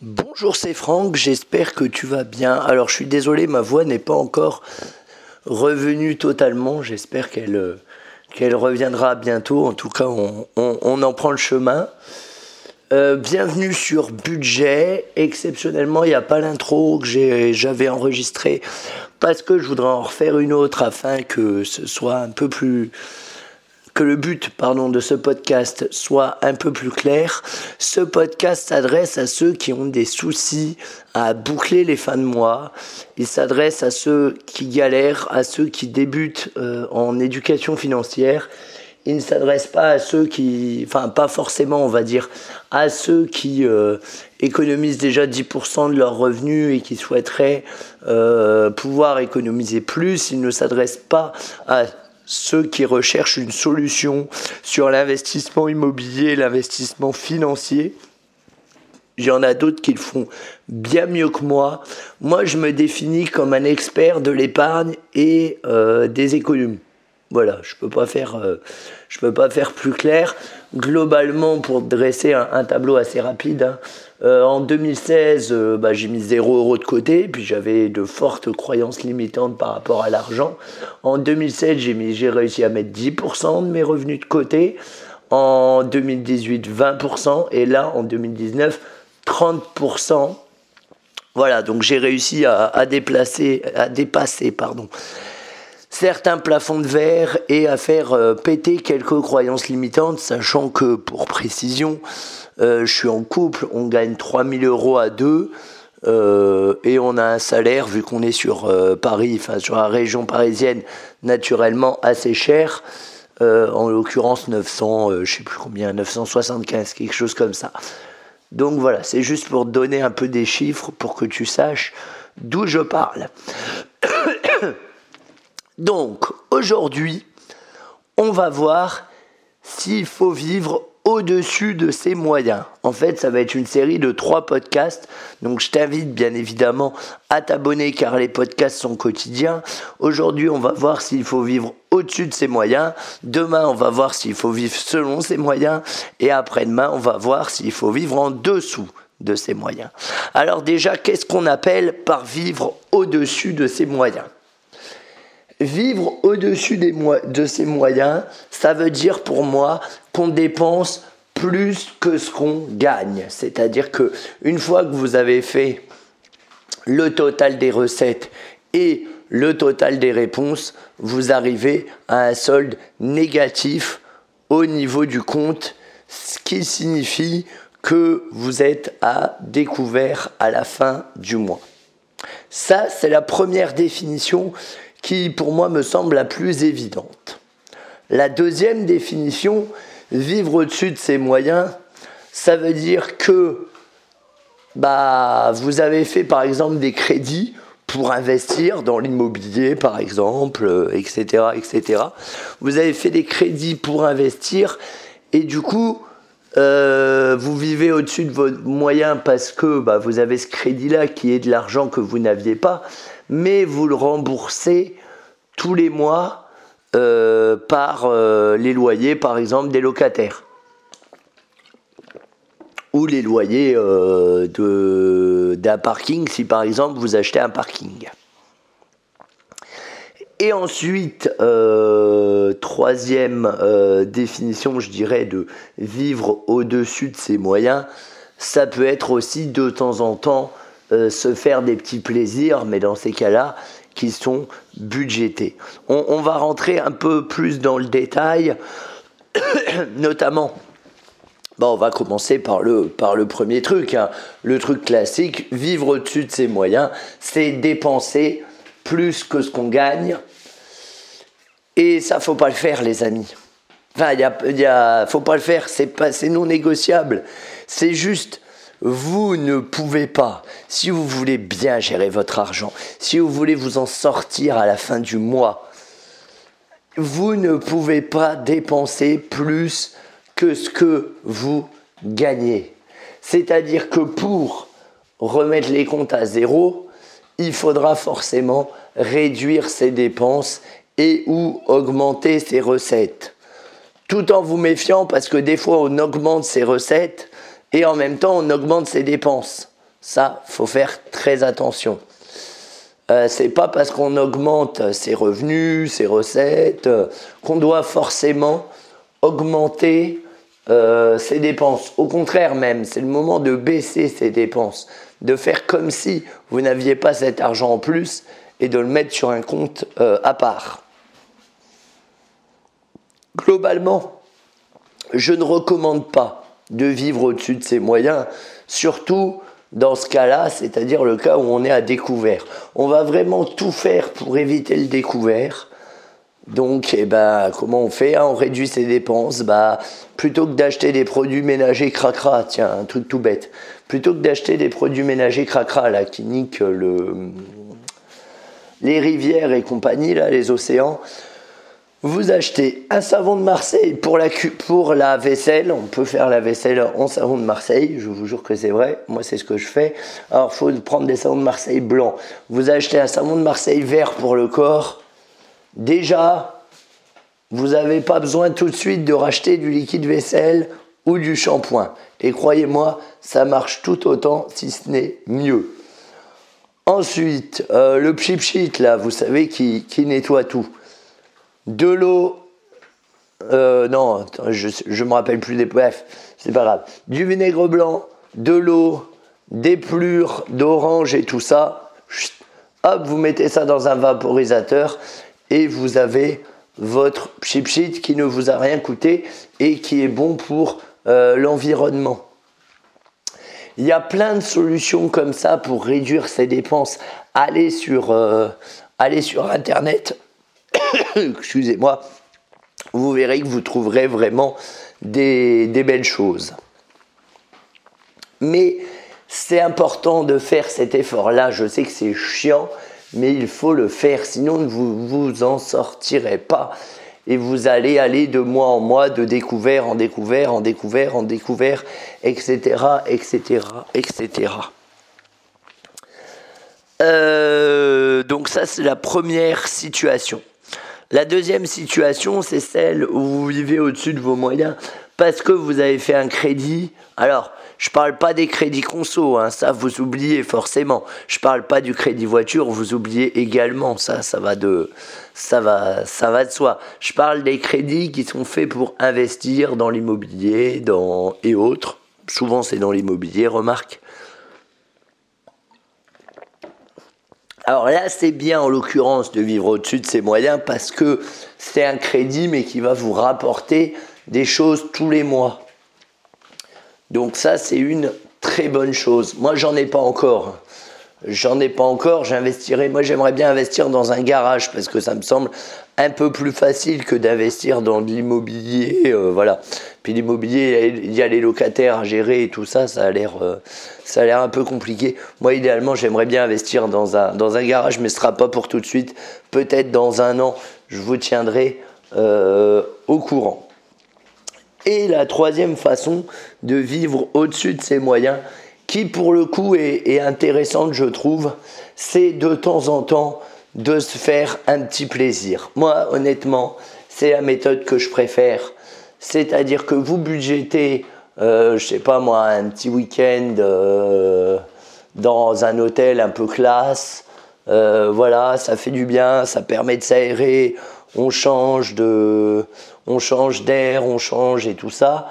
Bonjour, c'est Franck, j'espère que tu vas bien. Alors je suis désolé, ma voix n'est pas encore revenue totalement, j'espère qu'elle euh, reviendra bientôt, en tout cas on, en prend le chemin. Euh, bienvenue sur Budget, exceptionnellement il n'y a pas l'intro que j'avais enregistré parce que je voudrais en refaire une autre afin que ce soit un peu plus que le but pardon, de ce podcast soit un peu plus clair, ce podcast s'adresse à ceux qui ont des soucis à boucler les fins de mois. Il s'adresse à ceux qui galèrent, à ceux qui débutent euh, en éducation financière. Il ne s'adresse pas à ceux qui, enfin pas forcément on va dire, à ceux qui euh, économisent déjà 10% de leurs revenus et qui souhaiteraient euh, pouvoir économiser plus. Il ne s'adresse pas à ceux qui recherchent une solution sur l'investissement immobilier, l'investissement financier. Il y en a d'autres qui le font bien mieux que moi. Moi, je me définis comme un expert de l'épargne et euh, des économies. Voilà, je peux euh, peux pas faire plus clair. Globalement, pour dresser un, tableau assez rapide, hein, euh, en 2016, euh, bah, j'ai mis 0 euros de côté, puis j'avais de fortes croyances limitantes par rapport à l'argent. En 2007, j'ai, j'ai réussi à mettre 10% de mes revenus de côté. En 2018, 20%. Et là, en 2019, 30%. Voilà, donc j'ai réussi à, à, déplacer, à dépasser pardon, certains plafonds de verre et à faire euh, péter quelques croyances limitantes, sachant que, pour précision, euh, je suis en couple, on gagne 3000 euros à deux. Euh, et on a un salaire, vu qu'on est sur Paris, enfin sur la région parisienne, naturellement assez cher. en l'occurrence 900, je sais plus combien, 975, quelque chose comme ça. Donc voilà, c'est juste pour donner un peu des chiffres pour que tu saches d'où je parle. Donc, aujourd'hui, on va voir s'il faut vivre au-dessus de ses moyens. En fait, ça va être une série de trois podcasts. Donc, je t'invite bien évidemment à t'abonner car les podcasts sont quotidiens. Aujourd'hui, on va voir s'il faut vivre au-dessus de ses moyens. Demain, on va voir s'il faut vivre selon ses moyens. Et après-demain, on va voir s'il faut vivre en dessous de ses moyens. Alors déjà, qu'est-ce qu'on appelle par vivre au-dessus de ses moyens? Vivre au-dessus de ses moyens, ça veut dire pour moi qu'on dépense plus que ce qu'on gagne. C'est-à-dire que une fois que vous avez fait le total des recettes et le total des réponses, vous arrivez à un solde négatif au niveau du compte, ce qui signifie que vous êtes à découvert à la fin du mois. Ça, c'est la première définition qui pour moi me semble la plus évidente. La deuxième définition, vivre au-dessus de ses moyens, ça veut dire que bah, vous avez fait par exemple des crédits pour investir dans l'immobilier par exemple, etc., etc. Vous avez fait des crédits pour investir et du coup, euh, vous vivez au-dessus de vos moyens parce que bah, vous avez ce crédit-là qui est de l'argent que vous n'aviez pas mais vous le remboursez tous les mois euh, par euh, les loyers, par exemple, des locataires. Ou les loyers d'un parking, si par exemple vous achetez un parking. Et ensuite, troisième définition, je dirais, de vivre au-dessus de ses moyens, ça peut être aussi de temps en temps euh, se faire des petits plaisirs, mais dans ces cas-là, qui sont budgétés. On, va rentrer un peu plus dans le détail, notamment. Bon, on va commencer par le, par le premier truc, hein. le truc classique, vivre au-dessus de ses moyens, c'est dépenser plus que ce qu'on gagne. Et ça, faut pas le faire, les amis. Enfin, il y a, faut pas le faire, c'est c'est non négociable. C'est juste, vous ne pouvez pas, si vous voulez bien gérer votre argent, si vous voulez vous en sortir à la fin du mois, vous ne pouvez pas dépenser plus que ce que vous gagnez. C'est-à-dire que pour remettre les comptes à zéro, il faudra forcément réduire ses dépenses et ou augmenter ses recettes. Tout en vous méfiant parce que des fois on augmente ses recettes et en même temps on augmente ses dépenses. Ça, faut faire très attention. Euh, c'est pas parce qu'on augmente ses revenus, ses recettes, euh, qu'on doit forcément augmenter euh, ses dépenses. Au contraire même, c'est le moment de baisser ses dépenses, de faire comme si vous n'aviez pas cet argent en plus et de le mettre sur un compte à part. Globalement, je ne recommande pas de vivre au-dessus de ses moyens, surtout dans ce cas-là, c'est-à-dire le cas où on est à découvert. On va vraiment tout faire pour éviter le découvert. Donc, eh ben, comment on fait hein, On réduit ses dépenses. Bah, plutôt que d'acheter des produits ménagers cracra, tiens, un truc tout bête. Plutôt que d'acheter des produits ménagers cracra, là, qui niquent le, les rivières et compagnie, là, les océans, vous achetez un savon de Marseille pour la, pour la vaisselle. On peut faire la vaisselle en savon de Marseille. Je vous jure que c'est vrai. Moi, c'est ce que je fais. Alors, il faut prendre des savons de Marseille blancs. Vous achetez un savon de Marseille vert pour le corps. Déjà, vous n'avez pas besoin tout de suite de racheter du liquide vaisselle ou du shampoing. Et croyez-moi, ça marche tout autant, si ce n'est mieux. Ensuite, euh, le chip sheet, là, vous savez, qui, qui nettoie tout de l'eau, euh, non, je ne me rappelle plus des. Bref, c'est pas grave. Du vinaigre blanc, de l'eau, des plures d'orange et tout ça. hop, vous mettez ça dans un vaporisateur et vous avez votre chip sheet qui ne vous a rien coûté et qui est bon pour euh, l'environnement. Il y a plein de solutions comme ça pour réduire ses dépenses. Allez sur, euh, allez sur Internet, excusez-moi, vous verrez que vous trouverez vraiment des, belles choses. Mais c'est important de faire cet effort-là. Je sais que c'est chiant, mais il faut le faire, sinon vous vous en sortirez pas. Et vous allez aller de mois en mois, de découvert en découvert, en découvert, en découvert, etc., etc., etc. donc ça, c'est la première situation. La deuxième situation, c'est celle où vous vivez au-dessus de vos moyens parce que vous avez fait un crédit. Alors, je parle pas des crédits conso, hein, ça vous oubliez forcément. Je parle pas du crédit voiture, vous oubliez également. Ça, ça va de, ça va, ça va de soi. Je parle des crédits qui sont faits pour investir dans l'immobilier, et autres. Souvent, c'est dans l'immobilier, remarque. Alors là, c'est bien en l'occurrence de vivre au-dessus de ses moyens parce que c'est un crédit mais qui va vous rapporter des choses tous les mois. Donc ça, c'est une très bonne chose. Moi, j'en ai pas encore. J'en ai pas encore, j'investirai. Moi, j'aimerais bien investir dans un garage parce que ça me semble un peu plus facile que d'investir dans de l'immobilier. Euh, voilà. Puis l'immobilier, il y a les locataires à gérer et tout ça, ça a l'air, euh, ça a l'air un peu compliqué. Moi, idéalement, j'aimerais bien investir dans un, dans un garage, mais ce sera pas pour tout de suite. Peut-être dans un an, je vous tiendrai euh, au courant. Et la troisième façon de vivre au-dessus de ses moyens, qui pour le coup est, intéressante, je trouve, c'est de temps en temps de se faire un petit plaisir. Moi, honnêtement, c'est la méthode que je préfère. C'est-à-dire que vous budgétez, euh, je sais pas moi, un petit week-end euh, dans un hôtel un peu classe. Euh, voilà, ça fait du bien, ça permet de s'aérer, on change de, on change d'air, on change et tout ça.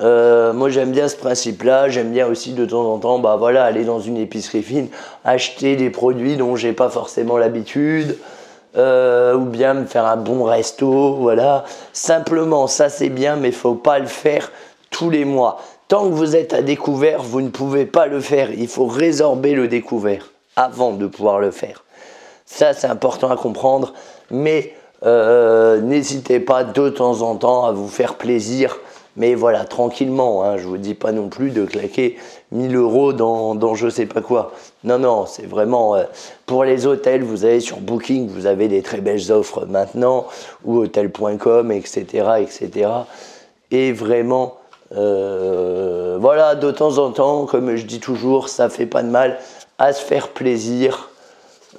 Euh, moi j'aime bien ce principe-là, j'aime bien aussi de temps en temps bah, voilà, aller dans une épicerie fine, acheter des produits dont j'ai pas forcément l'habitude, euh, ou bien me faire un bon resto, voilà. Simplement, ça c'est bien, mais faut pas le faire tous les mois. Tant que vous êtes à découvert, vous ne pouvez pas le faire. Il faut résorber le découvert avant de pouvoir le faire. Ça c'est important à comprendre, mais euh, n'hésitez pas de temps en temps à vous faire plaisir mais voilà, tranquillement, hein, je vous dis pas non plus de claquer 1000 euros dans, dans je sais pas quoi. Non, non, c'est vraiment euh, pour les hôtels, vous avez sur Booking, vous avez des très belles offres maintenant, ou hotel.com, etc., etc. Et vraiment, euh, voilà, de temps en temps, comme je dis toujours, ça fait pas de mal à se faire plaisir,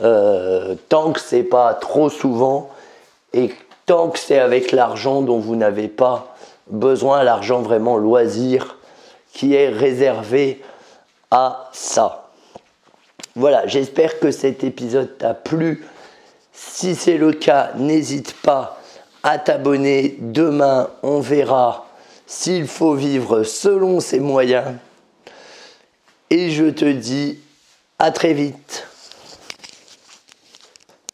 euh, tant que c'est pas trop souvent et tant que c'est avec l'argent dont vous n'avez pas besoin, l'argent vraiment loisir qui est réservé à ça. voilà, j'espère que cet épisode t'a plu. Si c'est le cas, n'hésite pas à t'abonner. Demain, on verra s'il faut vivre selon ses moyens. Et je te dis à très vite.